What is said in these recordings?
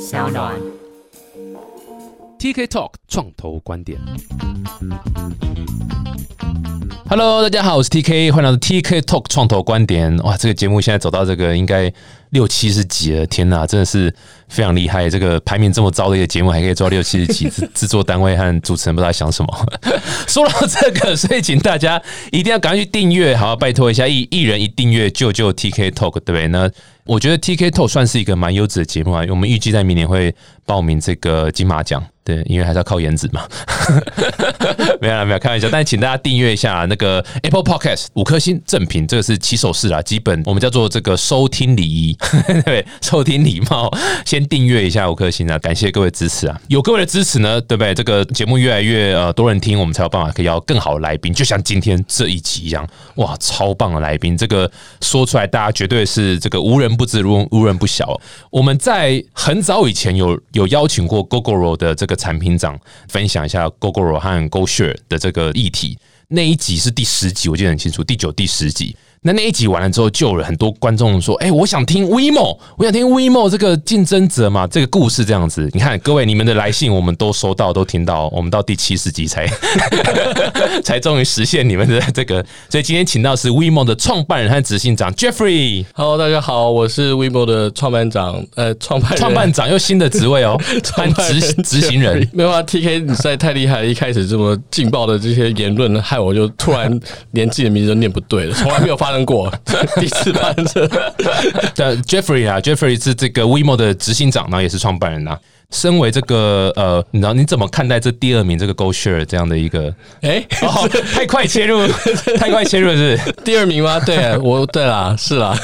小暖。TK Talk 创投观点。Hello，大家好，我是 TK，欢迎来到 TK Talk 创投观点。哇，这个节目现在走到这个应该六七十集了，天哪，真的是非常厉害！这个排名这么糟的一个节目，还可以做到六七十集，制作单位和主持人不知道想什么。说到这个，所以请大家一定要赶快去订阅，好，拜托一下，一一人一订阅，救救 TK Talk，对不对？那我觉得 TK Talk 算是一个蛮优质的节目啊，我们预计在明年会报名这个金马奖。对，因为还是要靠颜值嘛，没有啦，没有开玩笑。但请大家订阅一下那个 Apple Podcast 五颗星正品，这个是起手式啦，基本我们叫做这个收听礼仪，对，收听礼貌，先订阅一下五颗星啊，感谢各位支持啊，有各位的支持呢，对不对？这个节目越来越呃多人听，我们才有办法可以邀更好的来宾，就像今天这一集一样，哇，超棒的来宾，这个说出来大家绝对是这个无人不知，无无人不晓。我们在很早以前有有邀请过 GoGoRo 的这个。产品长分享一下 GoGoRo 和 GoShare 的这个议题，那一集是第十集，我记得很清楚，第九、第十集。那那一集完了之后，就有很多观众说：“哎、欸，我想听 WeMo，我想听 WeMo 这个竞争者嘛，这个故事这样子。”你看，各位你们的来信我们都收到，都听到，我们到第七十集才 才终于实现你们的这个。所以今天请到是 WeMo 的创办人和执行长 Jeffrey。Hello，大家好，我是 WeMo 的创办长，呃，创办创办长又新的职位哦，办执执行人。没有啊，TK 你实在太厉害了，一开始这么劲爆的这些言论，害我就突然连自己的名字都念不对了，从来没有发生过，第一次发生这。对，Jeffrey 啊，Jeffrey 是这个 WeMo 的执行长，然后也是创办人啊。身为这个呃，你知道你怎么看待这第二名这个 GoShare 这样的一个？哎、欸哦，太快切入，太快切入是第二名吗？对，我对啦，是啦。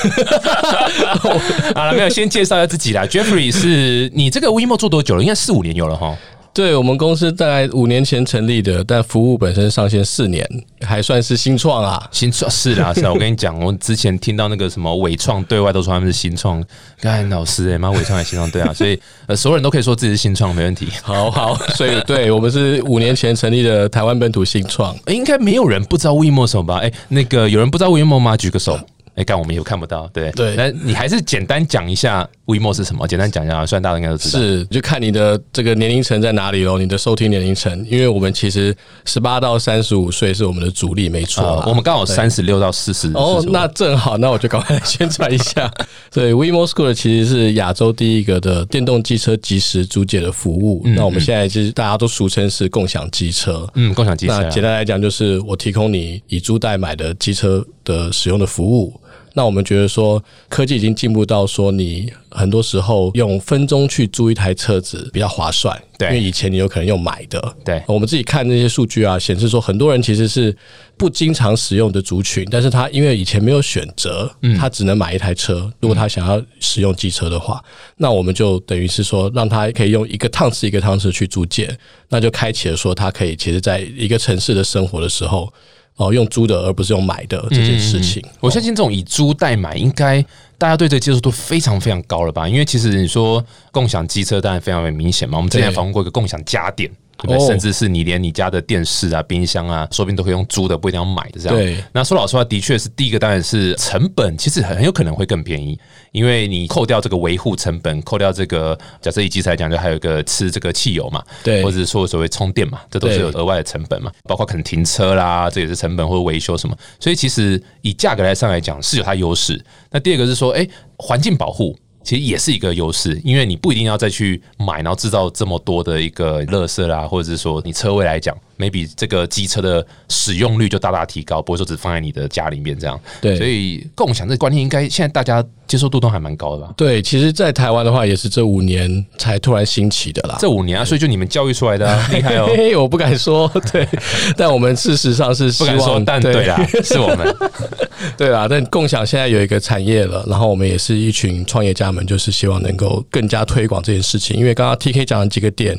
好了，没有，先介绍一下自己啦。Jeffrey 是你这个 WeMo 做多久了？应该四五年有了哈。对我们公司大概五年前成立的，但服务本身上线四年，还算是新创啊。新创是啦，是啊。我跟你讲，我之前听到那个什么伟创对外都说他们是新创，干老师哎妈，伟创也新创对啊，所以呃，所有人都可以说自己是新创，没问题。好好，所以对我们是五年前成立的台湾本土新创，应该没有人不知道 WeMo 什么吧？哎、欸，那个有人不知道 WeMo 吗？举个手。哎，干我们也看不到，对对，那你还是简单讲一下 WeMo 是什么？简单讲一下，虽然大家应该都知道，是就看你的这个年龄层在哪里喽，你的收听年龄层，因为我们其实十八到三十五岁是我们的主力，没错、呃，我们刚好三十六到四十。哦，那正好，那我就赶快宣传一下。对，WeMo Scooter 其实是亚洲第一个的电动机车即时租借的服务。嗯、那我们现在就是大家都俗称是共享机车，嗯，共享机车、啊。那简单来讲，就是我提供你以租代买的机车的使用的服务。那我们觉得说，科技已经进步到说，你很多时候用分钟去租一台车子比较划算，对，因为以前你有可能用买的，对。我们自己看那些数据啊，显示说，很多人其实是不经常使用的族群，但是他因为以前没有选择，嗯他只能买一台车。如果他想要使用机车的话，那我们就等于是说，让他可以用一个趟次一个趟次去租借，那就开启了说，他可以其实在一个城市的生活的时候。哦，用租的而不是用买的这件事情，嗯、我相信这种以租代买，应该大家对这个接受度非常非常高了吧？因为其实你说共享机车，当然非常明显嘛。我们之前访问过一个共享家电，对不对？哦、甚至是你连你家的电视啊、冰箱啊，说不定都可以用租的，不一定要买的这样。对。那说老实话，的确是第一个，当然是成本，其实很很有可能会更便宜，因为你扣掉这个维护成本，扣掉这个假设以机车来讲，就还有一个吃这个汽油嘛，对，或者是说所谓充电嘛，这都是有额外的成本嘛，包括可能停车啦，这也是成本或者维修什么，所以其实以价格来上来讲是有它优势。那第二个是说，哎，环境保护。其实也是一个优势，因为你不一定要再去买，然后制造这么多的一个垃圾啦，或者是说你车位来讲，maybe 这个机车的使用率就大大提高，不会说只放在你的家里面这样。对，所以共享这个观念，应该现在大家接受度都还蛮高的吧？对，其实，在台湾的话，也是这五年才突然兴起的啦。这五年啊，所以就你们教育出来的、啊，厉害哦！我不敢说，对，但我们事实上是不敢说，但对啦，是我们。对啦，但共享现在有一个产业了，然后我们也是一群创业家们，就是希望能够更加推广这件事情。因为刚刚 TK 讲的几个点，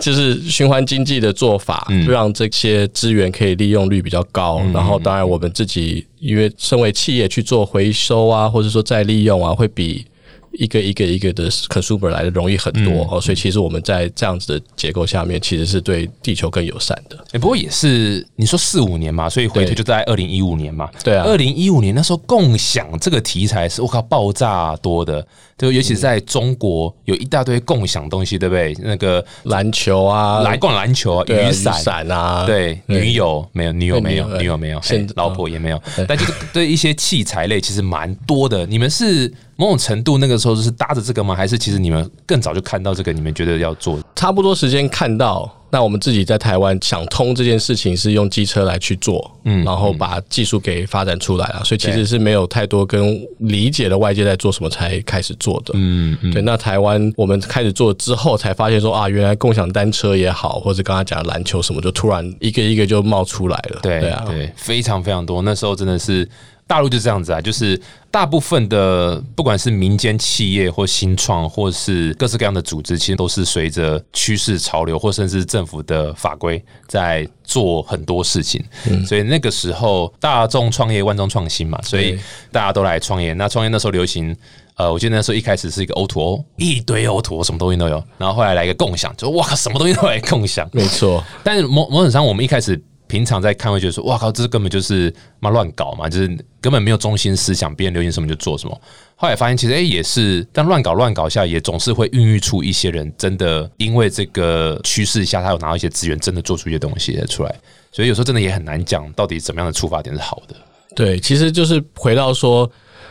就是循环经济的做法，就让这些资源可以利用率比较高。然后，当然我们自己因为身为企业去做回收啊，或者说再利用啊，会比。一个一个一个的 consumer 来的容易很多、哦，所以其实我们在这样子的结构下面，其实是对地球更友善的。哎、不过也是你说四五年嘛，所以回推就在二零一五年嘛。对啊二零一五年那时候共享这个题材是我靠爆炸多的，就尤其是在中国有一大堆共享东西，对不对？那个篮球啊，来逛篮球啊，雨伞啊，对，女友没有，女友没有，女友没有，老婆也没有，但就是对一些器材类其实蛮多的。你们是某种程度那个时候是搭着这个吗？还是其实你们更早就看到这个？你们觉得要做？差不多时间看到。那我们自己在台湾想通这件事情是用机车来去做，嗯，然后把技术给发展出来了，所以其实是没有太多跟理解的外界在做什么才开始做的，嗯嗯，对。那台湾我们开始做之后，才发现说啊，原来共享单车也好，或者刚刚讲篮球什么，就突然一个一个就冒出来了，对对啊，对，非常非常多。那时候真的是。大陆就这样子啊，就是大部分的不管是民间企业或新创，或是各式各样的组织，其实都是随着趋势潮流，或甚至政府的法规在做很多事情。所以那个时候大众创业万众创新嘛，所以大家都来创业。那创业那时候流行，呃，我记得那时候一开始是一个 O to O，一堆 O to O，什么东西都有。然后后来来一个共享，就哇，什么东西都来共享，没错。但是某某种上，我们一开始。平常在看会觉得说，哇靠，这根本就是妈乱搞嘛，就是根本没有中心思想，别人流行什么就做什么。后来发现，其实哎也是，但乱搞乱搞下，也总是会孕育出一些人，真的因为这个趋势下，他有拿到一些资源，真的做出一些东西出来。所以有时候真的也很难讲，到底怎么样的出发点是好的。对，其实就是回到说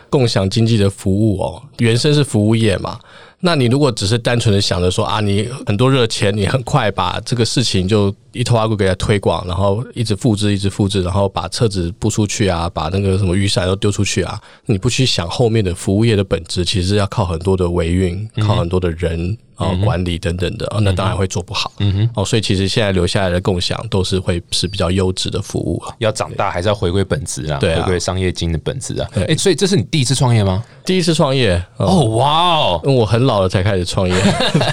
共享经济的服务哦，原生是服务业嘛。那你如果只是单纯的想着说啊，你很多热钱，你很快把这个事情就一头阿骨给它推广，然后一直复制，一直复制，然后把车子布出去啊，把那个什么雨伞都丢出去啊，你不去想后面的服务业的本质，其实要靠很多的维运，靠很多的人。啊，管理等等的，那当然会做不好。嗯哼，哦，所以其实现在留下来的共享都是会是比较优质的服务啊。要长大还是要回归本质啊？对，回归商业经的本质啊。哎，所以这是你第一次创业吗？第一次创业？哦，哇哦，我很老了才开始创业。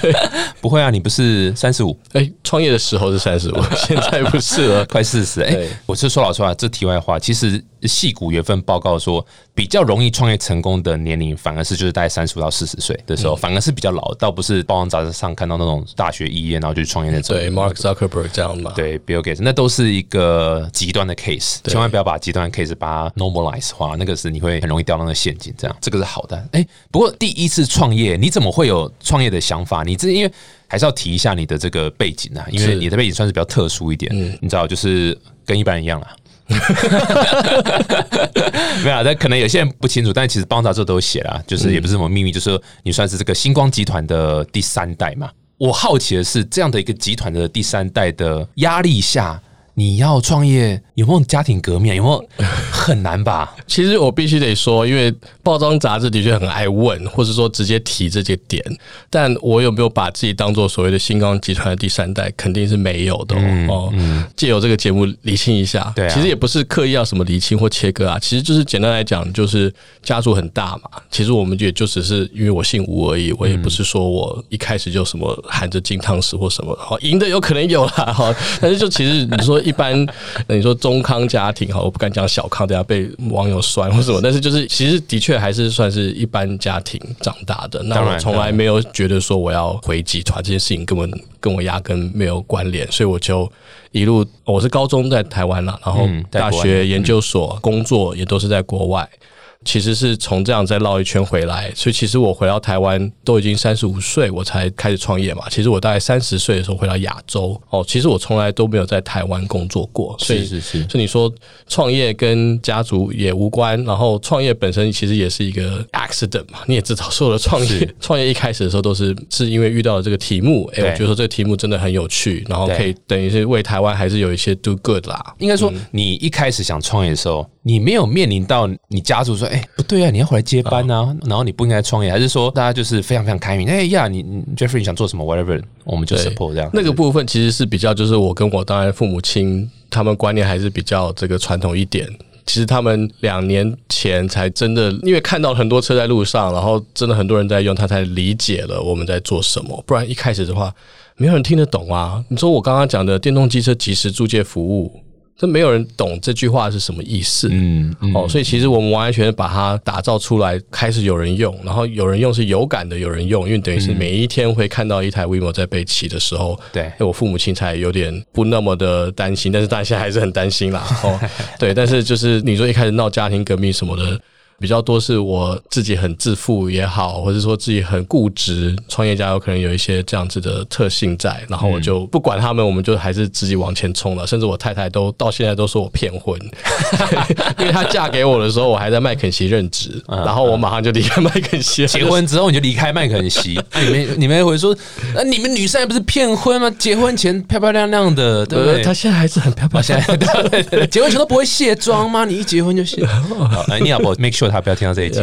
不会啊，你不是三十五？哎，创业的时候是三十五，现在不是了，快四十。哎，我是说老实话，这题外话，其实。戏骨有份报告说，比较容易创业成功的年龄，反而是就是大概三十五到四十岁的时候，反而是比较老，倒不是报章杂志上看到那种大学毕业然后就创业那种。对，Mark Zuckerberg 这样嘛？对，Bill Gates 那都是一个极端的 case，千万不要把极端的 case 把它 normalize 化，那个是你会很容易掉到那个陷阱。这样，这个是好的。哎，不过第一次创业，你怎么会有创业的想法？你这因为还是要提一下你的这个背景啊，因为你的背景算是比较特殊一点，你知道，就是跟一般人一样啦。没有，但可能有些人不清楚，但其实帮杂志都有写了，就是也不是什么秘密，就是说你算是这个星光集团的第三代嘛。我好奇的是，这样的一个集团的第三代的压力下。你要创业有没有家庭革命？有没有 很难吧？其实我必须得说，因为报章杂志的确很爱问，或者说直接提这些点。但我有没有把自己当做所谓的新光集团的第三代？肯定是没有的哦。借由这个节目厘清一下，对，其实也不是刻意要什么厘清或切割啊，其实就是简单来讲，就是家族很大嘛。其实我们也就只是因为我姓吴而已，我也不是说我一开始就什么含着金汤匙或什么。好，赢的有可能有啦哈，但是就其实你说。一般，你说中康家庭哈，我不敢讲小康，等下被网友酸或什么。但是就是，其实的确还是算是一般家庭长大的。那我从来没有觉得说我要回集团这件事情，根本跟我压根没有关联。所以我就一路，我是高中在台湾啦，然后大学研究所工作也都是在国外。其实是从这样再绕一圈回来，所以其实我回到台湾都已经三十五岁，我才开始创业嘛。其实我大概三十岁的时候回到亚洲哦，其实我从来都没有在台湾工作过，所以是是。所以你说创业跟家族也无关，然后创业本身其实也是一个 accident 嘛。你也知道，所有的创业 创业一开始的时候都是是因为遇到了这个题目，哎，我觉得说这个题目真的很有趣，然后可以等于是为台湾还是有一些 do good 啦。应该说，你一开始想创业的时候。你没有面临到你家族说，哎，不对啊，你要回来接班啊，然后你不应该创业，还是说大家就是非常非常开明？哎呀，你 Jeffrey 你想做什么？Whatever，我们就 support 这样。那个部分其实是比较，就是我跟我当然父母亲他们观念还是比较这个传统一点。其实他们两年前才真的，因为看到很多车在路上，然后真的很多人在用，他才理解了我们在做什么。不然一开始的话，没有人听得懂啊。你说我刚刚讲的电动机车即时租借服务。这没有人懂这句话是什么意思，嗯，哦，所以其实我们完完全全把它打造出来，开始有人用，然后有人用是有感的，有人用，因为等于是每一天会看到一台 WeMo 在被骑的时候，对，我父母亲才有点不那么的担心，但是大家现在还是很担心啦，哦，对，但是就是你说一开始闹家庭革命什么的。比较多是我自己很自负也好，或者说自己很固执，创业家有可能有一些这样子的特性在，然后我就不管他们，我们就还是自己往前冲了。甚至我太太都到现在都说我骗婚，因为她嫁给我的时候，我还在麦肯锡任职，然后我马上就离开麦肯锡。结婚之后你就离开麦肯锡，你们你们会说，那你们女生不是骗婚吗？结婚前漂漂亮亮的，对不对？她现在还是很漂漂亮，现在对结婚前都不会卸妆吗？你一结婚就卸？哎，你要不 make sure 他不要听到这一集。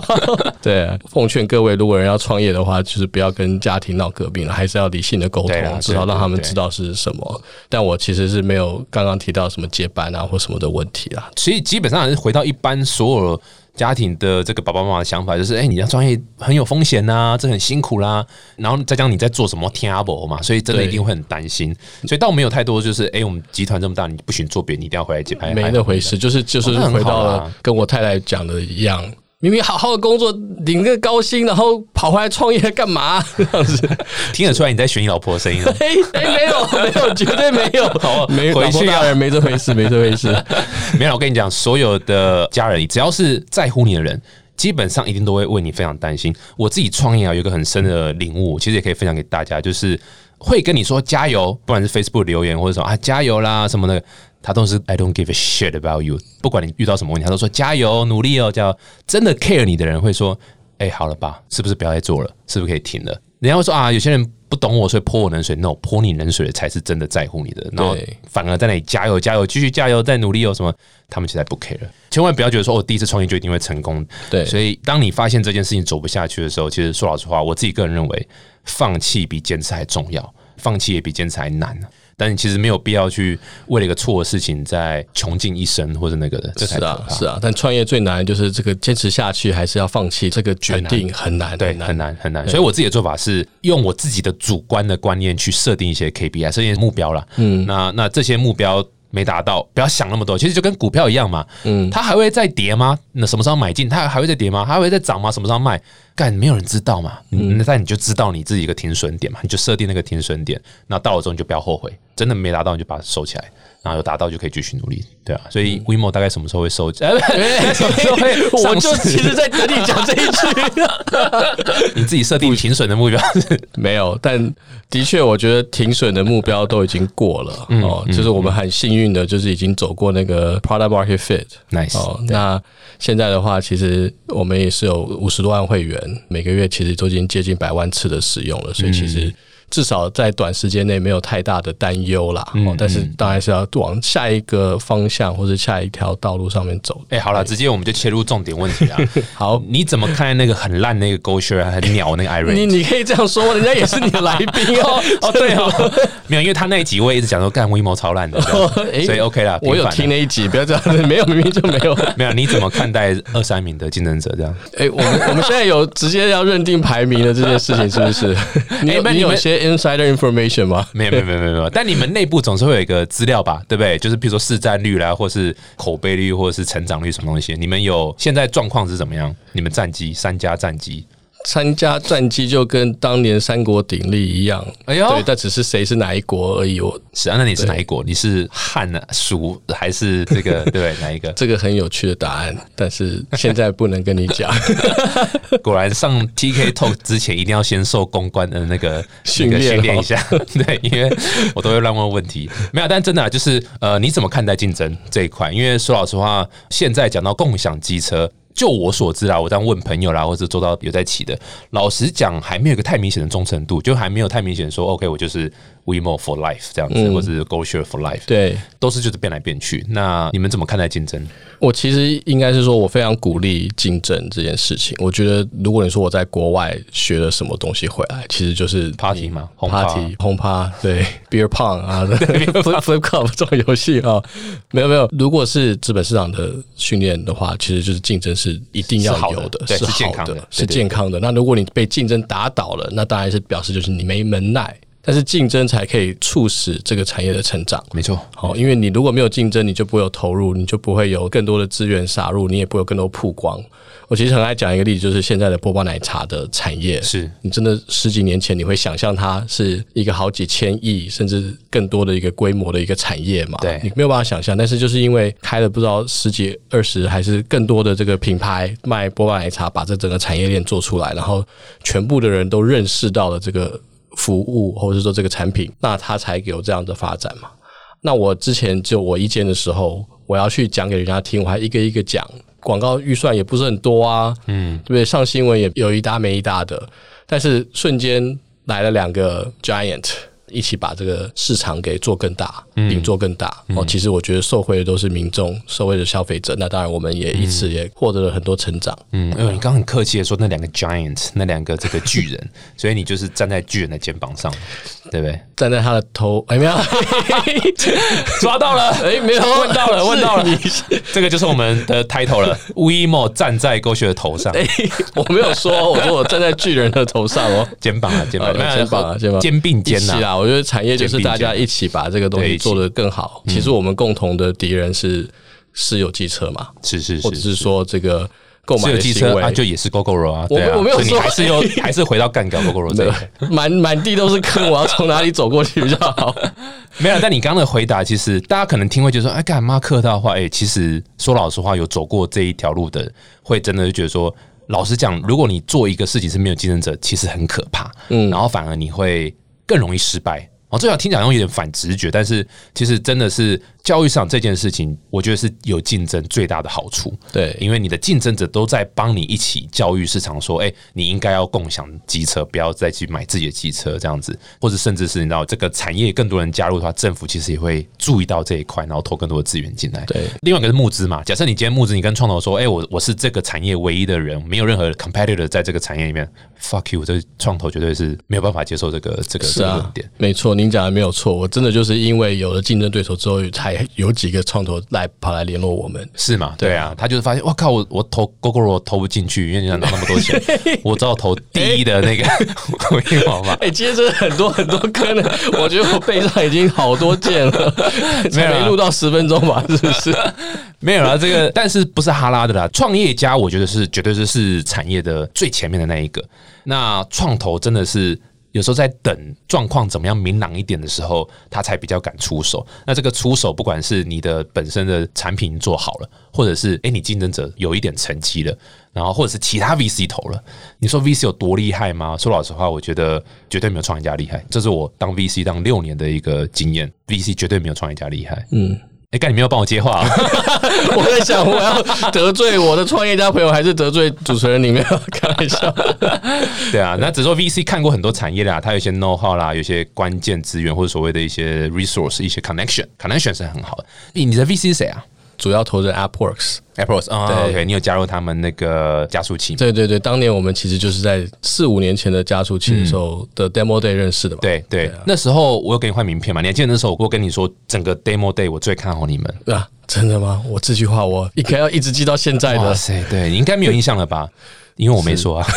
对，奉劝各位，如果人要创业的话，就是不要跟家庭闹革命了，还是要理性的沟通，至少让他们知道是什么。但我其实是没有刚刚提到什么接班啊或什么的问题啊。所以基本上还是回到一般所有家庭的这个爸爸妈妈的想法，就是哎，你要专业很有风险呐，这很辛苦啦。然后再讲你在做什么 trouble 嘛，所以真的一定会很担心。所以倒没有太多，就是哎，我们集团这么大，你不许做别，你一定要回来接拍，没那回事。就是就是回到了跟我太太讲的一样。明明好好的工作，领个高薪，然后跑回来创业干嘛？这样子听得出来你在学你老婆的声音 哎哎，没有没有，绝对没有，好，没回去啊，没这回事，没这回事。没有，我跟你讲，所有的家人，只要是在乎你的人，基本上一定都会为你非常担心。我自己创业啊，有一个很深的领悟，其实也可以分享给大家，就是会跟你说加油，不管是 Facebook 留言或者什么啊加油啦什么的。他都是 I don't give a shit about you，不管你遇到什么问题，他都说加油努力哦。叫真的 care 你的人会说，哎，好了吧，是不是不要再做了？是不是可以停了？人家会说啊，有些人不懂我，所以泼我冷水。No，泼你冷水的才是真的在乎你的。然后反而在那里加油加油，继续加油，再努力有什么？他们现在不 care 了。千万不要觉得说我第一次创业就一定会成功。对，所以当你发现这件事情走不下去的时候，其实说老实话，我自己个人认为，放弃比坚持还重要，放弃也比坚持还难呢。但你其实没有必要去为了一个错的事情再穷尽一生或者那个的，是啊，是啊。但创业最难就是这个坚持下去，还是要放弃这个决定很难，对，很难很难。所以我自己的做法是用我自己的主观的观念去设定一些 KPI，设定目标了。嗯，那那这些目标。没达到，不要想那么多。其实就跟股票一样嘛，嗯，它还会再跌吗？那什么时候买进？它还会再跌吗？还会再涨吗？什么时候卖？干，没有人知道嘛。嗯，那你就知道你自己一个停损点嘛，你就设定那个停损点。那到了之后你就不要后悔，真的没达到你就把它收起来。然后有达到就可以继续努力，对啊，所以 WeMo 大概什么时候会收？什么时候会？我就其实在等你讲这一句。你自己设定停损的目标是 没有？但的确，我觉得停损的目标都已经过了哦。就是我们很幸运的，就是已经走过那个 Product Market Fit。Nice。哦，那现在的话，其实我们也是有五十多万会员，每个月其实都已经接近百万次的使用了，所以其实。至少在短时间内没有太大的担忧啦，但是当然是要往下一个方向或者下一条道路上面走。哎，好了，直接我们就切入重点问题啊。好，你怎么看那个很烂那个 Go Share 很鸟那个 Irene？你你可以这样说，人家也是你的来宾哦。哦，对哦，没有，因为他那一集我一直讲说干微谋超烂的，所以 OK 啦。我有听那一集，不要这样，没有明明就没有，没有。你怎么看待二三名的竞争者这样？哎，我们我们现在有直接要认定排名的这件事情，是不是？你们有些 Insider Information。吗？没有没有没有没有，但你们内部总是会有一个资料吧，对不对？就是比如说市占率啦，或是口碑率，或者是成长率什么东西，你们有现在状况是怎么样？你们战绩三家战绩。参加战机就跟当年三国鼎立一样，哎呦，对，但只是谁是哪一国而已。我是啊，那你是哪一国？你是汉呢、蜀还是这个？对，哪一个？这个很有趣的答案，但是现在不能跟你讲。果然上 TK Talk 之前一定要先受公关的那个训练训练一下。对，因为我都会乱问问题。没有，但真的就是呃，你怎么看待竞争这一块？因为说老实话，现在讲到共享机车。就我所知啦，我这样问朋友啦，或者做到有在起的，老实讲，还没有一个太明显的忠诚度，就还没有太明显说，OK，我就是。WeMo for life 这样子，或者是 GoShare for life，对，都是就是变来变去。那你们怎么看待竞争？我其实应该是说，我非常鼓励竞争这件事情。我觉得，如果你说我在国外学了什么东西回来，其实就是 Party 嘛，Party 轰趴，对，Beer Pong 啊，Flip Cup 这种游戏啊，没有没有。如果是资本市场的训练的话，其实就是竞争是一定要有的，是健康的，是健康的。那如果你被竞争打倒了，那当然是表示就是你没门耐。但是竞争才可以促使这个产业的成长。没错，好，因为你如果没有竞争，你就不会有投入，你就不会有更多的资源撒入，你也不会有更多曝光。我其实很爱讲一个例子，就是现在的波霸奶茶的产业，是你真的十几年前你会想象它是一个好几千亿甚至更多的一个规模的一个产业嘛？对你没有办法想象。但是就是因为开了不知道十几、二十还是更多的这个品牌卖波霸奶茶，把这整个产业链做出来，然后全部的人都认识到了这个服务或者说这个产品，那它才有这样的发展嘛。那我之前就我一间的时候，我要去讲给人家听，我还一个一个讲，广告预算也不是很多啊，嗯，对不对？上新闻也有一搭没一搭的，但是瞬间来了两个 giant。一起把这个市场给做更大，饼做更大哦。其实我觉得受惠的都是民众，受惠的消费者。那当然，我们也一次也获得了很多成长。嗯，因为你刚刚很客气的说那两个 giant，那两个这个巨人，所以你就是站在巨人的肩膀上，对不对？站在他的头，哎没有，抓到了，哎没有，问到了，问到了，这个就是我们的 title 了。WeMo 站在狗血的头上，哎，我没有说，我说我站在巨人的头上哦，肩膀啊，肩膀，肩膀啊，肩膀，肩并肩呐。我觉得产业就是大家一起把这个东西做得更好。其实我们共同的敌人是私有机车嘛，是是，或者是说这个。购买机车啊，就也是 GoGoRo 啊，我我没有说，还是又 还是回到干掉 GoGoRo 这个，满满地都是坑，我要从哪里走过去比较好？没有，但你刚刚的回答，其实大家可能听会觉得说，哎，干嘛客套话？哎，其实说老实话，有走过这一条路的，会真的就觉得说，老实讲，如果你做一个事情是没有竞争者，其实很可怕，嗯，然后反而你会更容易失败。哦，这样听讲用有点反直觉，但是其实真的是。教育上这件事情，我觉得是有竞争最大的好处。对，因为你的竞争者都在帮你一起教育市场，说：“哎，你应该要共享机车，不要再去买自己的机车。”这样子，或者甚至是你知道这个产业更多人加入的话，政府其实也会注意到这一块，然后投更多的资源进来。对，另外一个是募资嘛。假设你今天募资，你跟创投说：“哎，我我是这个产业唯一的人，没有任何 competitor 在这个产业里面，fuck you！” 这创投绝对是没有办法接受这个这个这个论点。没错，您讲的没有错。我真的就是因为有了竞争对手之后才。有几个创投来跑来联络我们，是吗？对啊，他就是发现，我靠，我我投 GoGo 投不进去，因为你想拿那么多钱，我只好投第一的那个互联网嘛。哎，今天真的很多很多坑呢，我觉得我背上已经好多件了，没录到十分钟吧？是不是？没有了，这个但是不是哈拉的啦？创业家我觉得是绝对是是产业的最前面的那一个，那创投真的是。有时候在等状况怎么样明朗一点的时候，他才比较敢出手。那这个出手，不管是你的本身的产品做好了，或者是诶你竞争者有一点成绩了，然后或者是其他 VC 投了，你说 VC 有多厉害吗？说老实话，我觉得绝对没有创业家厉害。这是我当 VC 当六年的一个经验，VC 绝对没有创业家厉害。嗯。哎，干你没有帮我接话，我在想我要得罪我的创业家朋友，还是得罪主持人？你没有 开玩笑？对啊，那只说 VC 看过很多产业啦，他有些 know how 啦，有些关键资源或者所谓的一些 resource，一些 connection，connection 是很好的。你的 VC 是谁啊？主要投资 AppWorks，AppWorks 啊，OK，你有加入他们那个加速器？对对对，当年我们其实就是在四五年前的加速器的时候的 Demo Day 认识的嘛。对对，那时候我有给你换名片嘛？你还记得那时候我跟你说，整个 Demo Day 我最看好你们啊？真的吗？我这句话我应该要一直记到现在的。哇塞，对你应该没有印象了吧？因为我没说啊，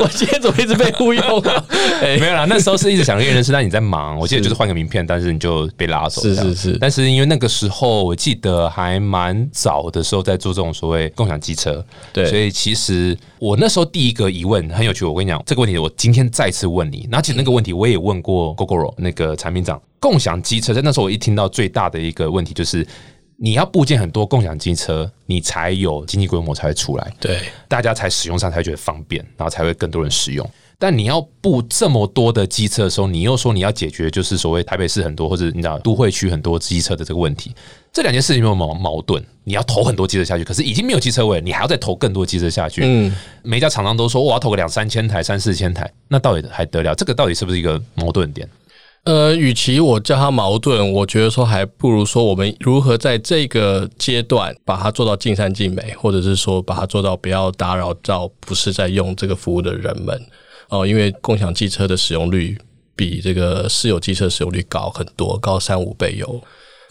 我今天怎么一直被忽悠啊？没有啦，那时候是一直想认识，但你在忙。我记得就是换个名片，但是你就被拉走。是是是，但是因为那个时候我记得还蛮早的时候在做这种所谓共享机车，对，所以其实我那时候第一个疑问很有趣。我跟你讲这个问题，我今天再次问你。而且那个问题我也问过 GoGoRo 那个产品长，共享机车在那时候我一听到最大的一个问题就是。你要部件很多共享机车，你才有经济规模才会出来，对，大家才使用上才觉得方便，然后才会更多人使用。但你要布这么多的机车的时候，你又说你要解决就是所谓台北市很多或者你知道都会区很多机车的这个问题，这两件事情有没有矛盾？你要投很多机车下去，可是已经没有机车位，你还要再投更多机车下去。嗯，每家厂商都说我要投个两三千台、三四千台，那到底还得了？这个到底是不是一个矛盾点？呃，与其我叫它矛盾，我觉得说还不如说我们如何在这个阶段把它做到尽善尽美，或者是说把它做到不要打扰到不是在用这个服务的人们哦。因为共享汽车的使用率比这个私有汽车使用率高很多，高三五倍有。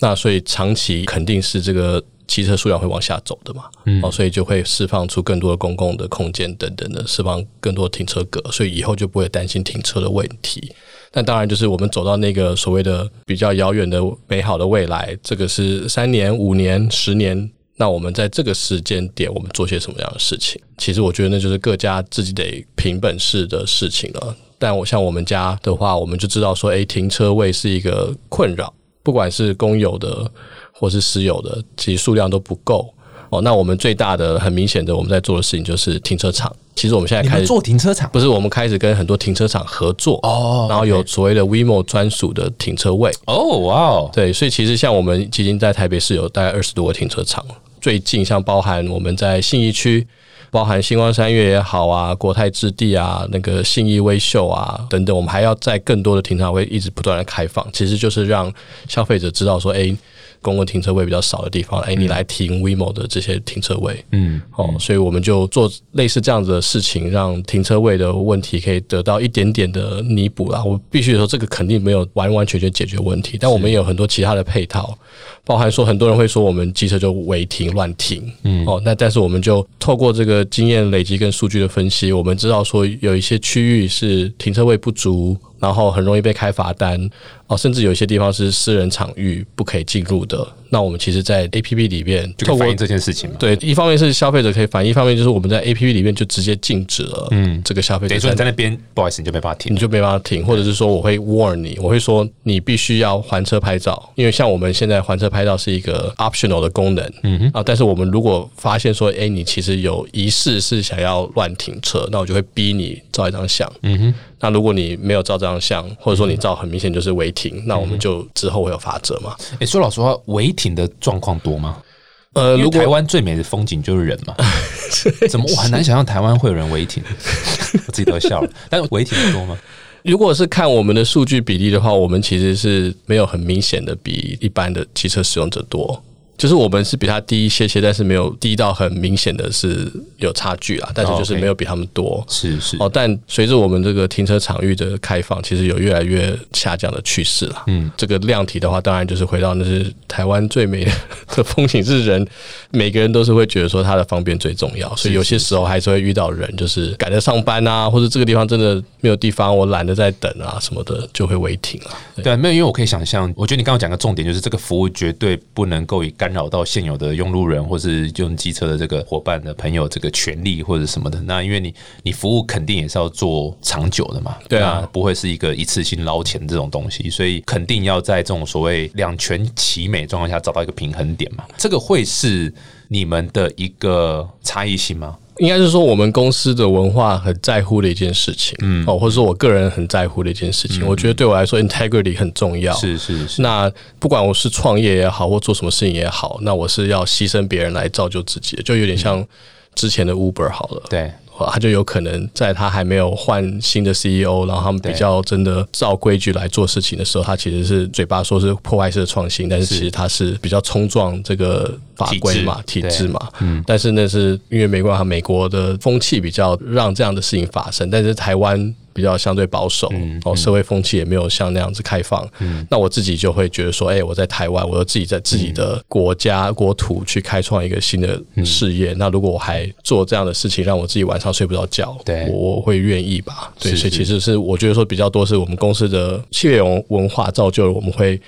那所以长期肯定是这个汽车数量会往下走的嘛，哦，所以就会释放出更多的公共的空间等等的，释放更多停车格，所以以后就不会担心停车的问题。但当然，就是我们走到那个所谓的比较遥远的美好的未来，这个是三年、五年、十年。那我们在这个时间点，我们做些什么样的事情？其实我觉得那就是各家自己得凭本事的事情了。但我像我们家的话，我们就知道说，诶，停车位是一个困扰，不管是公有的或是私有的，其实数量都不够。哦，那我们最大的、很明显的，我们在做的事情就是停车场。其实我们现在开始做停车场，不是我们开始跟很多停车场合作哦，然后有所谓的 WeMo 专属的停车位。哦，哇哦，对，所以其实像我们基金在台北市有大概二十多个停车场。最近像包含我们在信义区，包含星光三月也好啊，国泰置地啊，那个信义微秀啊等等，我们还要在更多的停车场会一直不断的开放，其实就是让消费者知道说，哎。公共停车位比较少的地方，哎，你来停 WeMo 的这些停车位，嗯，哦，所以我们就做类似这样子的事情，让停车位的问题可以得到一点点的弥补啦。我必须说，这个肯定没有完完全全解决问题，但我们也有很多其他的配套，包含说很多人会说我们机车就违停乱停，嗯，哦，那但是我们就透过这个经验累积跟数据的分析，我们知道说有一些区域是停车位不足。然后很容易被开罚单哦，甚至有一些地方是私人场域不可以进入的。那我们其实，在 A P P 里面就反映这件事情嘛。对，一方面是消费者可以反映，一方面就是我们在 A P P 里面就直接禁止了。嗯，这个消费者在那边不好意思，你就没办法停，你就没办法停，或者是说我会 warn 你，我会说你必须要还车拍照，因为像我们现在还车拍照是一个 optional 的功能。嗯哼啊，但是我们如果发现说，哎，你其实有疑似是想要乱停车，那我就会逼你照一张相。嗯哼。那如果你没有照这张相，或者说你照很明显就是违停，那我们就之后会有罚则嘛？哎，说老实话，违停的状况多吗？呃，如果台湾最美的风景就是人嘛，怎么我很难想象台湾会有人违停，我自己都笑了。但是违停的多吗？如果是看我们的数据比例的话，我们其实是没有很明显的比一般的汽车使用者多。就是我们是比他低一些些，但是没有低到很明显的是有差距啊，但是就是没有比他们多。是是哦，但随着我们这个停车场域的开放，其实有越来越下降的趋势了。嗯，这个量体的话，当然就是回到那是台湾最美的风景是人，每个人都是会觉得说它的方便最重要，所以有些时候还是会遇到人就是赶着上班啊，或者这个地方真的没有地方，我懒得再等啊什么的，就会违停啊。对，没有，因为我可以想象，我觉得你刚刚讲个重点就是这个服务绝对不能够以干。干扰到现有的用路人或是用机车的这个伙伴的朋友这个权利或者什么的，那因为你你服务肯定也是要做长久的嘛，对啊，不会是一个一次性捞钱这种东西，所以肯定要在这种所谓两全其美状况下找到一个平衡点嘛，这个会是你们的一个差异性吗？应该是说，我们公司的文化很在乎的一件事情，嗯，哦，或者说我个人很在乎的一件事情。我觉得对我来说，integrity 很重要。是是是。那不管我是创业也好，或做什么事情也好，那我是要牺牲别人来造就自己的，就有点像之前的 Uber 好了。对。他就有可能在他还没有换新的 CEO，然后他们比较真的照规矩来做事情的时候，他其实是嘴巴说是破坏式的创新，但是其实他是比较冲撞这个法规嘛、体制嘛。嗯，但是那是因为美国和美国的风气比较让这样的事情发生，但是台湾。比较相对保守，哦，社会风气也没有像那样子开放。嗯那我自己就会觉得说，哎，我在台湾，我要自己在自己的国家国土去开创一个新的事业。那如果我还做这样的事情，让我自己晚上睡不着觉，对，我会愿意吧？对，所以其实是我觉得说比较多是我们公司的企业文文化造就了我们会。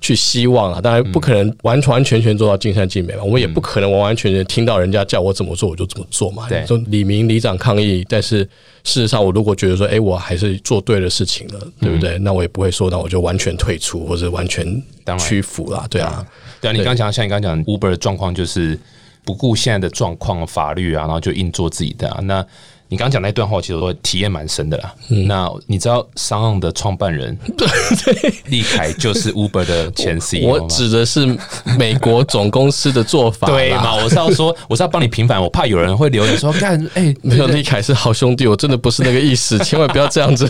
去希望啊，当然不可能完完全全做到尽善尽美嘛。我们也不可能完完全全听到人家叫我怎么做我就怎么做嘛。对，说李明里长抗议，但是事实上我如果觉得说，哎，我还是做对了事情了，对不对？那我也不会说，那我就完全退出或者完全屈服啦。对啊，对啊。你刚讲像你刚讲 Uber 的状况，就是不顾现在的状况、法律啊，然后就硬做自己的啊。那你刚讲那段话，其实我体验蛮深的啦。那你知道商岸的创办人 对利凯就是 Uber 的前 CEO 我指的是美国总公司的做法，对嘛？我是要说，我是要帮你平反，我怕有人会留言说，干哎，没有利凯是好兄弟，我真的不是那个意思，千万不要这样子。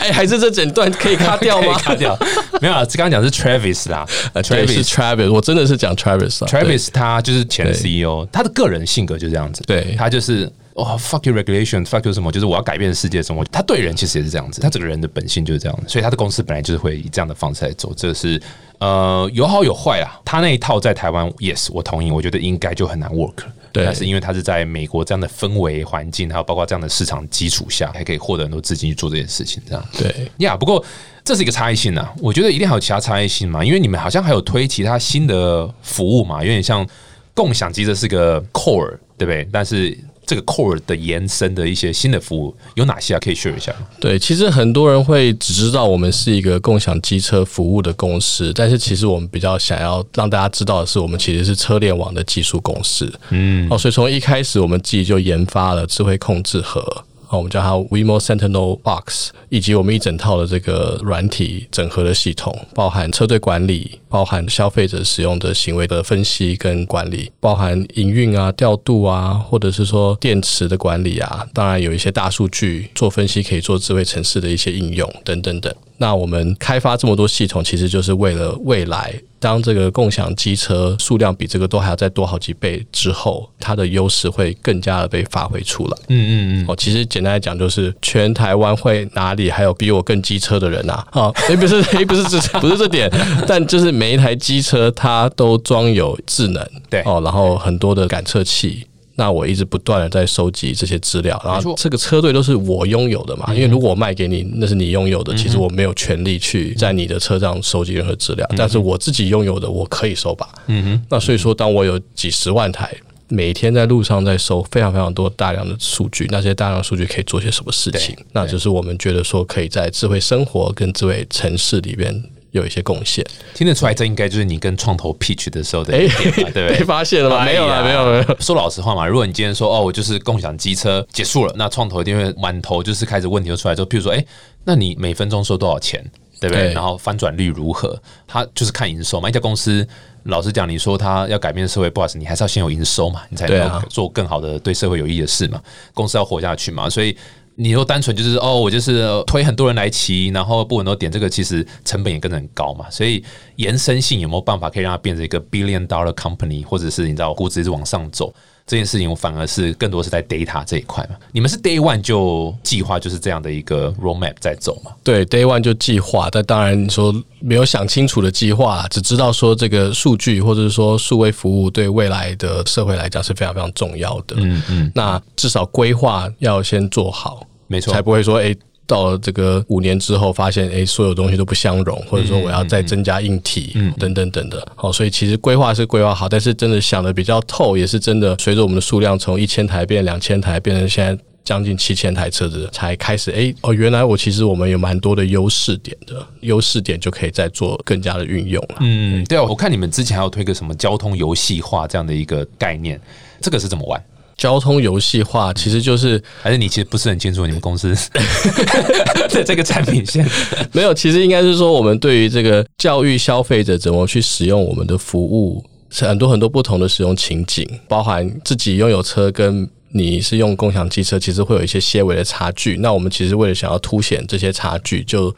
哎，还是这整段可以卡掉吗？卡掉，没有啊，刚刚讲是 Travis 啦，Travis Travis，我真的是讲 Travis，Travis 他就是前 CEO，他的个人性格就这样子，对他就是。哦，fuck your regulation，fuck you 什么，就是我要改变世界什么。他对人其实也是这样子，他整个人的本性就是这样，所以他的公司本来就是会以这样的方式来走。这是呃有好有坏啦。他那一套在台湾，yes，我同意，我觉得应该就很难 work。对，但是因为他是在美国这样的氛围环境，还有包括这样的市场基础下，还可以获得很多资金去做这件事情，这样对呀。不过这是一个差异性啊，我觉得一定还有其他差异性嘛，因为你们好像还有推其他新的服务嘛，有点像共享机，这是个 core，对不对？但是这个 core 的延伸的一些新的服务有哪些啊？可以 share 一下。对，其实很多人会只知道我们是一个共享机车服务的公司，但是其实我们比较想要让大家知道的是，我们其实是车联网的技术公司。嗯，哦，所以从一开始我们自己就研发了智慧控制盒。我们叫它 WeMo Sentinel Box，以及我们一整套的这个软体整合的系统，包含车队管理，包含消费者使用的行为的分析跟管理，包含营运啊、调度啊，或者是说电池的管理啊，当然有一些大数据做分析，可以做智慧城市的一些应用等等等。那我们开发这么多系统，其实就是为了未来，当这个共享机车数量比这个都还要再多好几倍之后，它的优势会更加的被发挥出来。嗯嗯嗯。哦，其实简单来讲，就是全台湾会哪里还有比我更机车的人啊？啊，诶，不是，诶，不是这，不是这点，但就是每一台机车它都装有智能，对哦，然后很多的感测器。那我一直不断的在收集这些资料，然后这个车队都是我拥有的嘛，因为如果我卖给你，那是你拥有的，其实我没有权利去在你的车上收集任何资料，但是我自己拥有的，我可以收吧。嗯哼，那所以说，当我有几十万台，每天在路上在收非常非常多大量的数据，那些大量数据可以做些什么事情？那就是我们觉得说，可以在智慧生活跟智慧城市里边。有一些贡献，听得出来，这应该就是你跟创投 pitch 的时候的点对不对？被发现了吗？没有了，没有没有。说老实话嘛，如果你今天说哦，我就是共享机车结束了，那创投一定会满头就是开始问题就出来，就譬如说，哎，那你每分钟收多少钱，对不对？然后翻转率如何？他就是看营收嘛。一家公司老实讲，你说他要改变社会，不好意思，你还是要先有营收嘛，你才能做更好的对社会有益的事嘛。公司要活下去嘛，所以。你说单纯就是哦，我就是推很多人来骑，然后不很多点，这个其实成本也跟着很高嘛。所以延伸性有没有办法可以让它变成一个 billion dollar company，或者是你知道估值一直往上走这件事情，我反而是更多是在 data 这一块嘛。你们是 day one 就计划就是这样的一个 roadmap 在走嘛？对，day one 就计划，但当然你说没有想清楚的计划，只知道说这个数据或者是说数位服务对未来的社会来讲是非常非常重要的。嗯嗯，那至少规划要先做好。没错，才不会说哎，到了这个五年之后，发现哎，所有东西都不相容，或者说我要再增加硬体，等等等的。好，所以其实规划是规划好，但是真的想的比较透，也是真的。随着我们的数量从一千台变两千台，变成现在将近七千台车子，才开始哎哦，原来我其实我们有蛮多的优势点的，优势点就可以再做更加的运用了。嗯，对啊，我看你们之前还有推个什么交通游戏化这样的一个概念，这个是怎么玩？交通游戏化其实就是，还是你其实不是很清楚你们公司 的这个产品线没有，其实应该是说我们对于这个教育消费者怎么去使用我们的服务，是很多很多不同的使用情景，包含自己拥有车跟。你是用共享机车，其实会有一些些微的差距。那我们其实为了想要凸显这些差距，就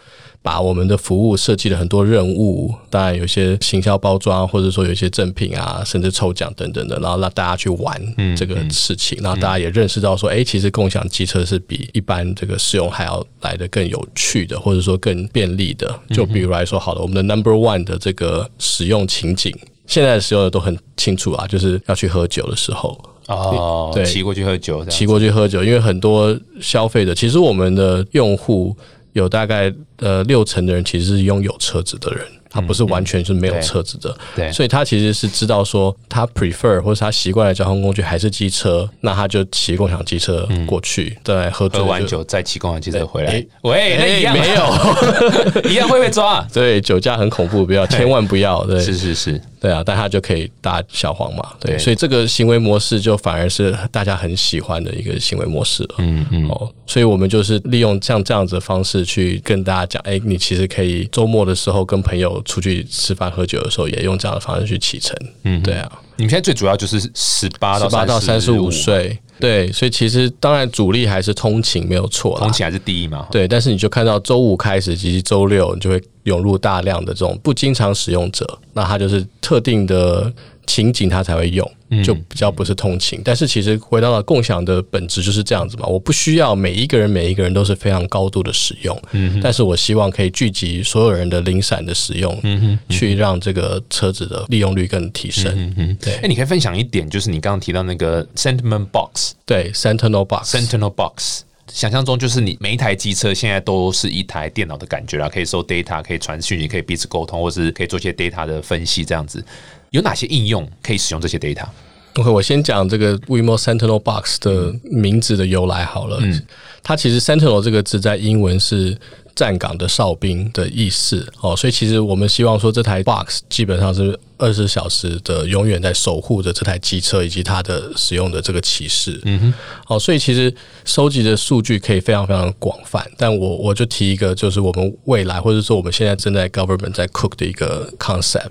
把我们的服务设计了很多任务，当然有些行销包装，或者说有一些赠品啊，甚至抽奖等等的，然后让大家去玩这个事情，然后大家也认识到说，哎，其实共享机车是比一般这个使用还要来的更有趣的，或者说更便利的。就比如来说，好了，我们的 Number One 的这个使用情景，现在使用的都很清楚啊，就是要去喝酒的时候。哦，对，骑过去喝酒，骑过去喝酒，因为很多消费者，其实我们的用户有大概呃六成的人其实是拥有车子的人。他不是完全是没有车子的，对，所以他其实是知道说他 prefer 或者他习惯的交通工具还是机车，那他就骑共享机车过去，对喝喝完酒再骑共享机车回来。喂，那一样没有，一样会被抓。对，酒驾很恐怖，不要，千万不要。对，是 是是，对啊，但他就可以打小黄嘛。对，所以这个行为模式就反而是大家很喜欢的一个行为模式了。嗯嗯，哦，所以我们就是利用像这样子的方式去跟大家讲，哎，你其实可以周末的时候跟朋友。出去吃饭喝酒的时候，也用这样的方式去启程。嗯，对啊。你们现在最主要就是十八到八到三十五岁，对。所以其实当然主力还是通勤没有错，通勤还是第一嘛。对，但是你就看到周五开始，及周六你就会涌入大量的这种不经常使用者，那他就是特定的情景他才会用。就比较不是通勤。但是其实回到了共享的本质就是这样子嘛，我不需要每一个人每一个人都是非常高度的使用，嗯，但是我希望可以聚集所有人的零散的使用，嗯哼，去让这个车子的利用率更提升。嗯哼，对。哎，你可以分享一点，就是你刚刚提到那个 Sentiment Box，对，Sentinel Box，Sentinel Box。想象中就是你每一台机车现在都是一台电脑的感觉啦，可以收 data，可以传讯息，可以彼此沟通，或是可以做一些 data 的分析，这样子有哪些应用可以使用这些 data？OK，我先讲这个 WeMo Sentinel Box 的名字的由来好了。嗯，它其实 Sentinel 这个字在英文是。站岗的哨兵的意思哦，所以其实我们希望说这台 box 基本上是二十小时的永远在守护着这台机车以及它的使用的这个骑士。嗯哼，哦，所以其实收集的数据可以非常非常广泛，但我我就提一个，就是我们未来或者说我们现在正在 government 在 cook 的一个 concept，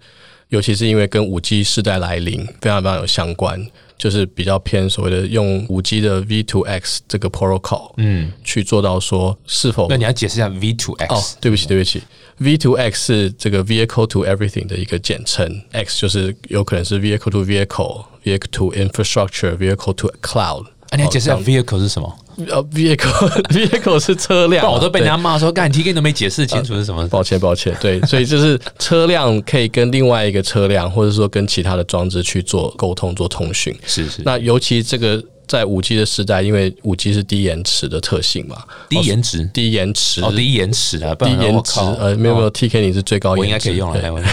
尤其是因为跟五 G 时代来临非常非常有相关。就是比较偏所谓的用五 G 的 V2X 这个 protocol，嗯，去做到说是否？那你要解释一下 V2X？哦，对不起，对不起，V2X 是这个 Vehicle to Everything 的一个简称，X 就是有可能是 Vehicle to Vehicle，Vehicle to Infrastructure，Vehicle to Cloud。啊，你要解释下 Vehicle 是什么？呃，vehicle，vehicle 是车辆，我都被人家骂说，干 T K 都没解释清楚是什么。抱歉，抱歉，对，所以就是车辆可以跟另外一个车辆，或者说跟其他的装置去做沟通、做通讯。是是。那尤其这个。在五 G 的时代，因为五 G 是低延迟的特性嘛，低延迟，低延迟，哦，低延迟啊，低延迟，呃，没有没有，TK 你是最高，我应该可以用了，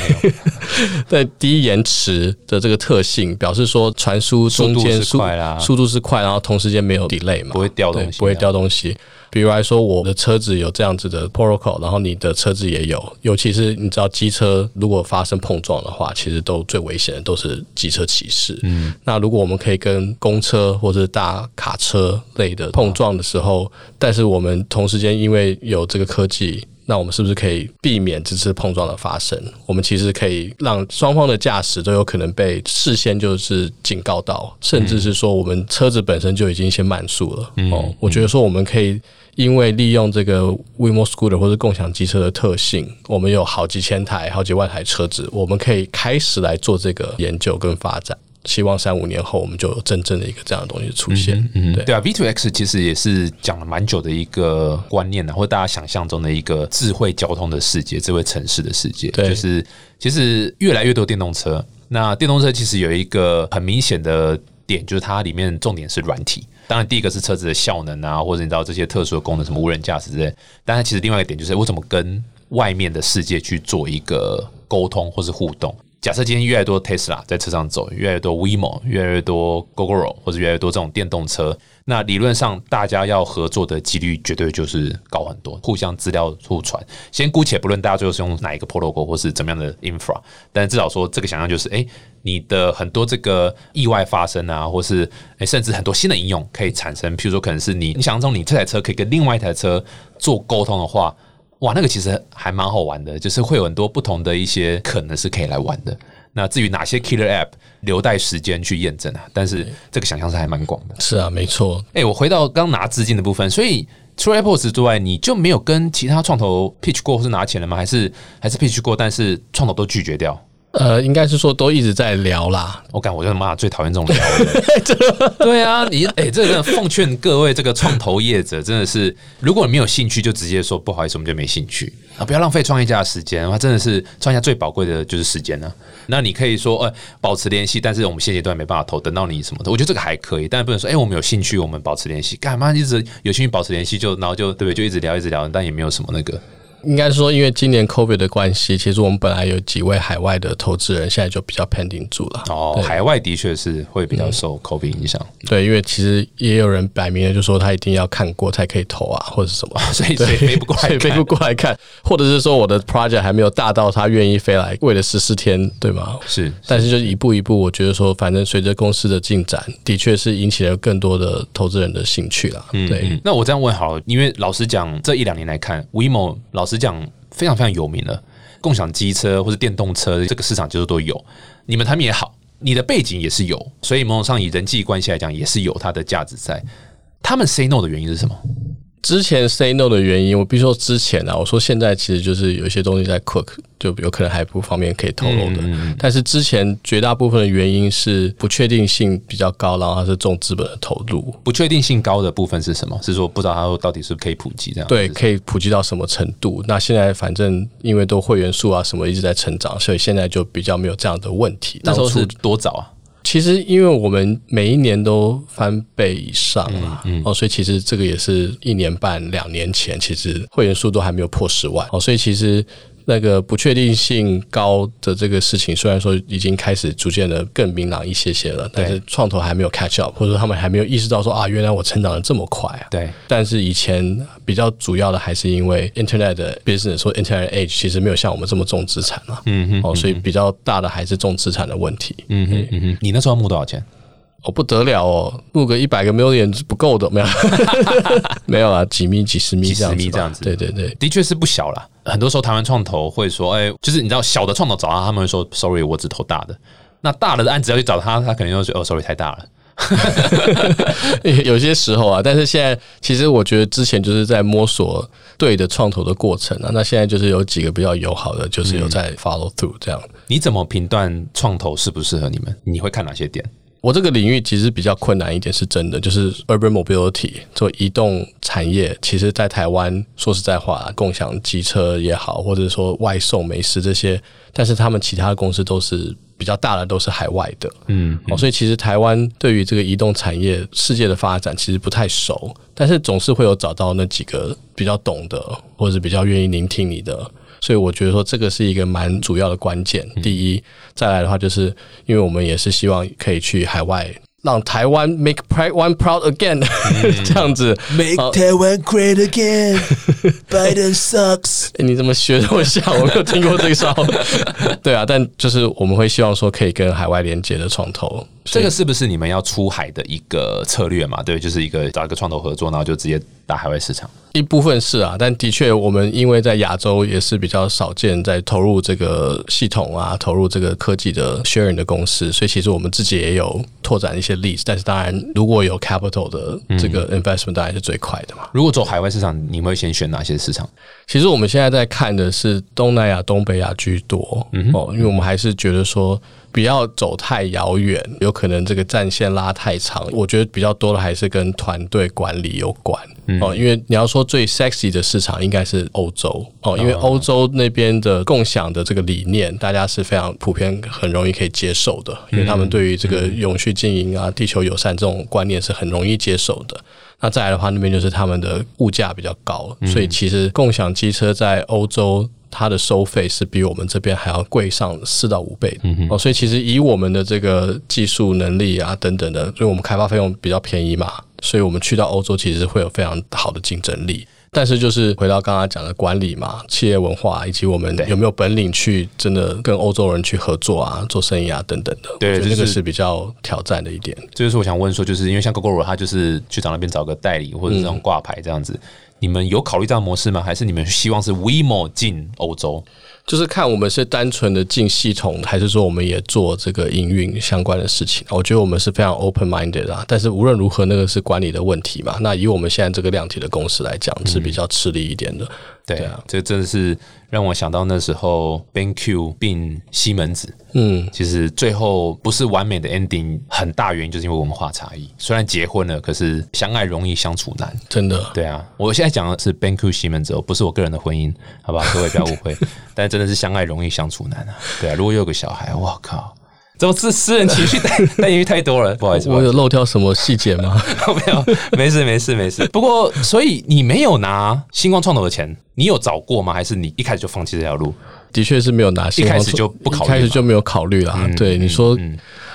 对，低延迟的这个特性，表示说传输中间速快啦，速度是快，然后同时间没有 delay 嘛，不会掉东西，不会掉东西。比如来说，我的车子有这样子的 protocol，然后你的车子也有，尤其是你知道机车如果发生碰撞的话，其实都最危险的都是机车骑士。嗯，那如果我们可以跟公车或者大卡车类的碰撞的时候，但是我们同时间因为有这个科技，那我们是不是可以避免这次碰撞的发生？我们其实可以让双方的驾驶都有可能被事先就是警告到，甚至是说我们车子本身就已经先慢速了。哦，我觉得说我们可以。因为利用这个 WeMo Scooter 或者共享机车的特性，我们有好几千台、好几万台车子，我们可以开始来做这个研究跟发展。希望三五年后，我们就有真正的一个这样的东西出现。嗯，对对啊，V2X 其实也是讲了蛮久的一个观念的，或者大家想象中的一个智慧交通的世界、智慧城市的世界。对，就是其实越来越多电动车，那电动车其实有一个很明显的点，就是它里面重点是软体。当然，第一个是车子的效能啊，或者你知道这些特殊的功能，什么无人驾驶之类。但它其实另外一个点就是，我怎么跟外面的世界去做一个沟通或是互动。假设今天越来越多 Tesla 在车上走，越来越多 WeMo，越来越多 GoGoRo，或者越来越多这种电动车。那理论上，大家要合作的几率绝对就是高很多，互相资料互传。先姑且不论大家最后是用哪一个 protocol 或是怎么样的 infra，但至少说这个想象就是，哎，你的很多这个意外发生啊，或是哎，甚至很多新的应用可以产生。譬如说，可能是你你想象中你这台车可以跟另外一台车做沟通的话，哇，那个其实还蛮好玩的，就是会有很多不同的一些可能是可以来玩的。那至于哪些 killer app，留待时间去验证啊。但是这个想象是还蛮广的。是啊，没错。哎，我回到刚拿资金的部分，所以除了 Apple 之外，你就没有跟其他创投 pitch 过或是拿钱了吗？还是还是 pitch 过，但是创投都拒绝掉？呃，应该是说都一直在聊啦。我感我就妈最讨厌这种聊的。对啊，你哎，这个奉劝各位这个创投业者，真的是，如果你没有兴趣，就直接说不好意思，我们就没兴趣啊，不要浪费创业家的时间。他真的是创业家最宝贵的就是时间呢。那你可以说，呃，保持联系，但是我们现阶段没办法投，等到你什么的，我觉得这个还可以，但不能说，哎，我们有兴趣，我们保持联系，干嘛一直有兴趣保持联系，就然后就对不对？就一直聊，一直聊，但也没有什么那个。应该说，因为今年 COVID 的关系，其实我们本来有几位海外的投资人，现在就比较 pending 住了。哦，海外的确是会比较受 COVID 影响。对，因为其实也有人摆明了就说他一定要看过才可以投啊，或者什么，所以所以飞不过来，飞不过来看，或者是说我的 project 还没有大到他愿意飞来为了十四天，对吗？是，但是就一步一步，我觉得说，反正随着公司的进展，的确是引起了更多的投资人的兴趣了。嗯，对。那我这样问好，因为老实讲，这一两年来看，WeMo 老只讲。非常非常有名的，共享机车或者电动车这个市场就是都有。你们他们也好，你的背景也是有，所以某种上以人际关系来讲也是有它的价值在。他们 say no 的原因是什么？之前 say no 的原因，我比如说之前啊，我说现在其实就是有一些东西在 cook，就有可能还不方便可以透露的。但是之前绝大部分的原因是不确定性比较高，然后它是重资本的投入。不确定性高的部分是什么？是说不知道它到底是可以普及这样？对，可以普及到什么程度？那现在反正因为都会员数啊什么一直在成长，所以现在就比较没有这样的问题。那时候是多早啊？其实，因为我们每一年都翻倍以上了哦，所以其实这个也是一年半、两年前，其实会员数都还没有破十万哦，所以其实。那个不确定性高的这个事情，虽然说已经开始逐渐的更明朗一些些了，但是创投还没有 catch up，或者说他们还没有意识到说啊，原来我成长的这么快啊。对。但是以前比较主要的还是因为 internet business 或 internet age 其实没有像我们这么重资产嘛。嗯哼。哦，所以比较大的还是重资产的问题。嗯哼嗯哼。你那时候募多少钱？哦，不得了哦，募个一百个 million 是不够的，没有，没有啊，几米、几十米这样子，这样子，对对对，的确是不小了。很多时候台湾创投会说，哎，就是你知道小的创投找他，他们会说，sorry，我只投大的。那大的案子要去找他，他肯定会说，哦，sorry，太大了。有些时候啊，但是现在其实我觉得之前就是在摸索对的创投的过程啊，那现在就是有几个比较友好的，就是有在 follow through 这样。你怎么评断创投适不适合你们？你会看哪些点？我这个领域其实比较困难一点，是真的，就是 urban mobility 做移动产业，其实，在台湾说实在话，共享机车也好，或者说外送美食这些，但是他们其他的公司都是比较大的，都是海外的，嗯，哦，所以其实台湾对于这个移动产业世界的发展其实不太熟，但是总是会有找到那几个比较懂的，或者是比较愿意聆听你的。所以我觉得说这个是一个蛮主要的关键。第一，再来的话，就是因为我们也是希望可以去海外。让台湾 make Taiwan proud again，这样子 make Taiwan great again，Biden sucks。你怎么学这么像？我没有听过这个招。对啊，但就是我们会希望说可以跟海外连接的创投，这个是不是你们要出海的一个策略嘛？对，就是一个找一个创投合作，然后就直接打海外市场。一部分是啊，但的确我们因为在亚洲也是比较少见，在投入这个系统啊，投入这个科技的 sharing 的公司，所以其实我们自己也有拓展一些例子。但是当然，如果有 capital 的这个 investment，当然是最快的嘛。如果走海外市场，你们会先选哪些市场？其实我们现在在看的是东南亚、东北亚居多嗯哦，因为我们还是觉得说。不要走太遥远，有可能这个战线拉太长。我觉得比较多的还是跟团队管理有关嗯哦，因为你要说最 sexy 的市场应该是欧洲哦，因为欧洲那边的共享的这个理念，大家是非常普遍、很容易可以接受的，因为他们对于这个永续经营啊、地球友善这种观念是很容易接受的。那再来的话，那边就是他们的物价比较高，所以其实共享机车在欧洲。它的收费是比我们这边还要贵上四到五倍哦，所以其实以我们的这个技术能力啊等等的，所以我们开发费用比较便宜嘛，所以我们去到欧洲其实会有非常好的竞争力。但是就是回到刚刚讲的管理嘛，企业文化以及我们有没有本领去真的跟欧洲人去合作啊、做生意啊等等的，对，这个是比较挑战的一点。这就是我想问说，就是因为像 GoGo 他就是去找那边找个代理或者这种挂牌这样子。你们有考虑这样模式吗？还是你们希望是 WeMo 进欧洲？就是看我们是单纯的进系统，还是说我们也做这个营运相关的事情？我觉得我们是非常 open minded 啊。但是无论如何，那个是管理的问题嘛。那以我们现在这个量体的公司来讲，是比较吃力一点的。对啊，这真的是让我想到那时候 BenQ 并西门子，嗯，其实最后不是完美的 ending，很大原因就是因为文化差异。虽然结婚了，可是相爱容易相处难，真的。对啊，我现在讲的是 BenQ 西门子，不是我个人的婚姻，好吧，各位不要误会。但真的是相爱容易相处难啊。对啊，如果有个小孩，我靠。怎么是私人情绪带带因为太多了？不好意思，我有漏掉什么细节吗？没有，没事，没事，没事。不过，所以你没有拿星光创投的钱，你有找过吗？还是你一开始就放弃这条路？的确是没有拿，一开始就不考虑，一开始就没有考虑了。对你说。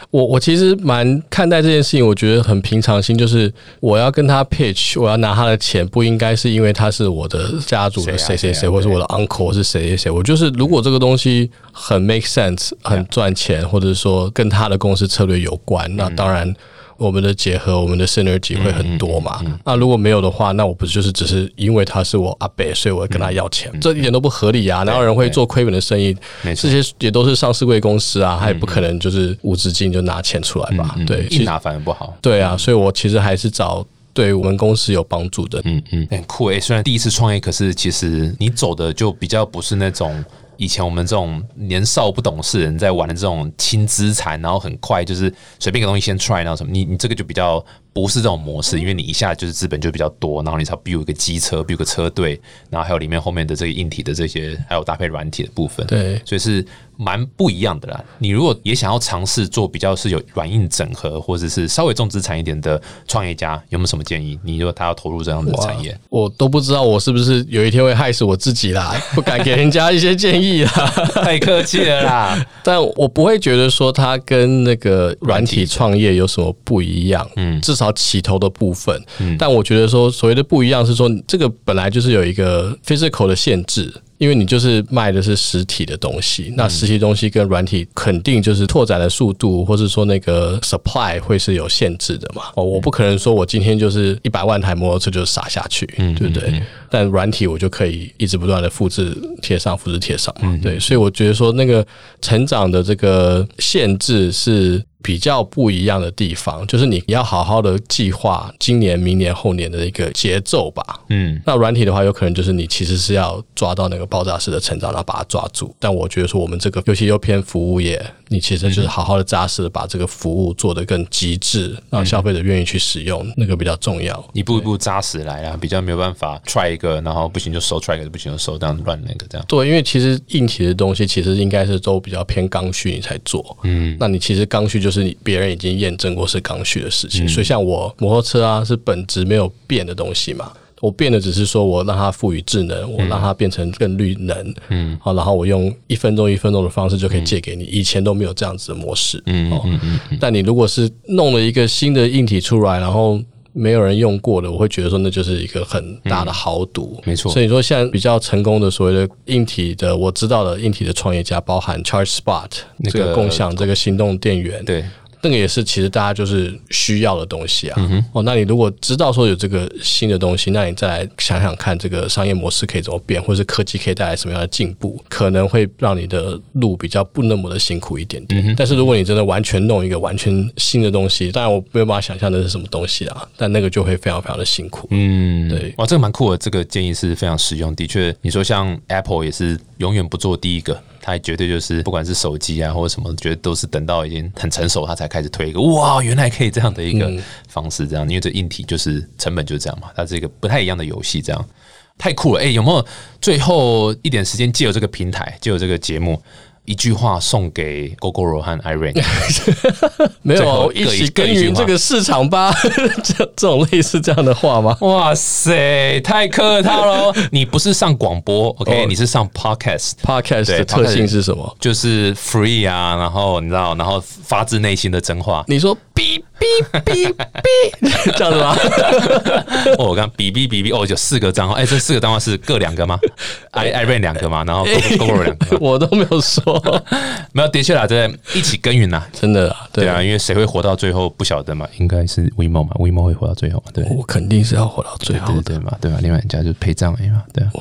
我我其实蛮看待这件事情，我觉得很平常心，就是我要跟他 pitch，我要拿他的钱，不应该是因为他是我的家族的谁谁谁，或是我的 uncle 是谁谁谁。我就是如果这个东西很 make sense，很赚钱，或者说跟他的公司策略有关，那当然。我们的结合，我们的 synergy 会很多嘛？那如果没有的话，那我不就是只是因为他是我阿伯，所以我跟他要钱？这一点都不合理啊！哪有人会做亏本的生意？这些也都是上市贵公司啊，他也不可能就是无止境就拿钱出来吧？对，一拿反而不好。对啊，所以我其实还是找对我们公司有帮助的。嗯嗯，很酷诶。虽然第一次创业，可是其实你走的就比较不是那种。以前我们这种年少不懂事人在玩的这种轻资产，然后很快就是随便一个东西先 try，然后什么，你你这个就比较不是这种模式，因为你一下就是资本就比较多，然后你才 build 一个机车，build 个车队，然后还有里面后面的这个硬体的这些，还有搭配软体的部分，对，所以是蛮不一样的啦。你如果也想要尝试做比较是有软硬整合，或者是稍微重资产一点的创业家，有没有什么建议？你如果他要投入这样的产业，我都不知道我是不是有一天会害死我自己啦，不敢给人家一些建议啦，太客气了啦。但我不会觉得说他跟那个软体创业有什么不一样，嗯，至少起头的部分，嗯，但我觉得说所谓的不一样是说这个本来就是有一个 physical 的限制。因为你就是卖的是实体的东西，那实体东西跟软体肯定就是拓展的速度，或者说那个 supply 会是有限制的嘛。哦，我不可能说我今天就是一百万台摩托车就撒下去，对不对？但软体我就可以一直不断的复制贴上，复制贴上嘛。对，所以我觉得说那个成长的这个限制是。比较不一样的地方，就是你要好好的计划今年、明年、后年的一个节奏吧。嗯，那软体的话，有可能就是你其实是要抓到那个爆炸式的成长，然后把它抓住。但我觉得说，我们这个尤其又偏服务业，你其实就是好好的扎实的把这个服务做得更极致，让消费者愿意去使用，那个比较重要。一步一步扎实来啊，比较没有办法 try 一个，然后不行就收，try 一个不行就收，这样乱那个这样。对，因为其实硬体的东西其实应该是都比较偏刚需，你才做。嗯，那你其实刚需就是。是别人已经验证过是刚需的事情，所以像我摩托车啊，是本质没有变的东西嘛。我变的只是说我让它赋予智能，我让它变成更绿能，嗯，好，然后我用一分钟一分钟的方式就可以借给你。以前都没有这样子的模式，嗯嗯嗯。但你如果是弄了一个新的硬体出来，然后。没有人用过的，我会觉得说那就是一个很大的豪赌，没错。所以说现在比较成功的所谓的硬体的，我知道的硬体的创业家，包含 Charge Spot 这个共享这个行动电源，对。那个也是，其实大家就是需要的东西啊。哦，那你如果知道说有这个新的东西，那你再来想想看，这个商业模式可以怎么变，或者是科技可以带来什么样的进步，可能会让你的路比较不那么的辛苦一点点。但是如果你真的完全弄一个完全新的东西，当然我没有办法想象那是什么东西啊，但那个就会非常非常的辛苦。嗯，对。哇，这个蛮酷的，这个建议是非常实用。的确，你说像 Apple 也是永远不做第一个。它绝对就是，不管是手机啊或者什么，觉得都是等到已经很成熟，它才开始推一个哇，原来可以这样的一个方式，这样，因为这硬体就是成本就是这样嘛，它是一个不太一样的游戏，这样太酷了。哎，有没有最后一点时间借由这个平台，借由这个节目？一句话送给 GoGo 和 Irene，没有一起耕耘这个市场吧？这这种类似这样的话吗？哇塞，太客套了！你不是上广播，OK？你是上 Podcast，Podcast 的特性是什么？就是 free 啊，然后你知道，然后发自内心的真话。你说 B。哔哔哔，这样子吗？哦，我刚哔哔哔哔，哦，就四个账号，哎，这四个账号是各两个吗？艾艾瑞两个吗？然后 GoGo 两个，我都没有说，没有，的确啦，在一起耕耘啦，真的啦，对啊，因为谁会活到最后不晓得嘛，应该是 WeMo 嘛，WeMo 会活到最后嘛，对，我肯定是要活到最后，对嘛，对吧？另外人家就是陪葬嘛，对啊。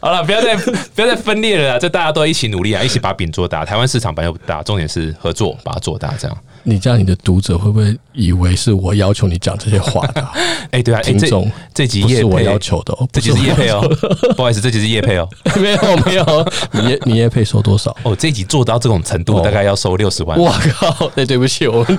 好了，不要再不要再分裂了，这大家都一起努力啊，一起把饼做大。台湾市场本来又不大，重点是合作把它做大，这样。你这样，你的读者会不会以为是我要求你讲这些话的？哎，对啊，听众，这集叶是我要求的，这集是叶配哦。不好意思，这集是叶配哦。没有没有，你叶你叶配收多少？哦，这集做到这种程度，大概要收六十万。我靠！哎，对不起，我们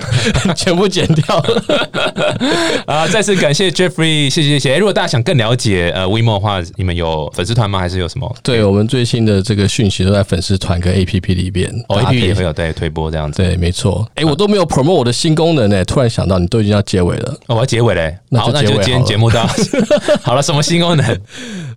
全部剪掉了。啊，再次感谢 Jeffrey，谢谢谢谢。如果大家想更了解呃 WeMo 的话，你们有粉丝团吗？还是有什么？对我们最新的这个讯息都在粉丝团跟 APP 里边哦，APP 也会有在推播这样子。对，没错。哎，我都没有。Promote 我的新功能呢？突然想到，你都已经要结尾了，我要结尾嘞。好，那就今天节目到 好了。什么新功能？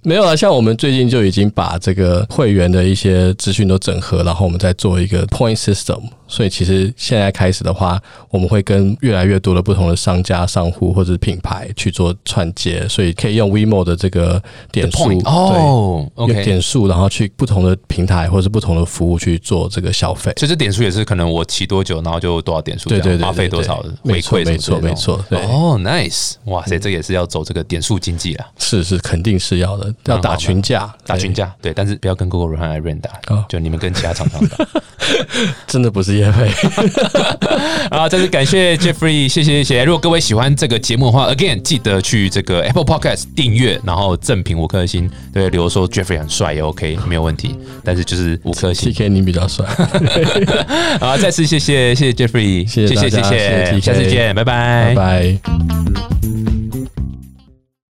没有啊，像我们最近就已经把这个会员的一些资讯都整合，然后我们再做一个 point system。所以其实现在开始的话，我们会跟越来越多的不同的商家、商户或者品牌去做串接，所以可以用 WeMo 的这个点数哦，OK 点数，然后去不同的平台或者是不同的服务去做这个消费。其实点数也是可能我骑多久，然后就多少点数。对对对，花费多少回馈，没错没错。哦，nice，哇塞，这也是要走这个点数经济啊。是是，肯定是要的，要打群架，打群架。对，但是不要跟 Google 和 Iron 打，就你们跟其他厂商打。真的不是叶飞啊！再次感谢 Jeffrey，谢谢谢谢。如果各位喜欢这个节目的话，Again 记得去这个 Apple Podcast 订阅，然后赠评五颗星。对，比如说 Jeffrey 很帅也 OK，没有问题。但是就是五颗星，TK 你比较帅。好，再次谢谢谢谢 Jeffrey，谢谢谢谢，下次见，拜拜拜拜。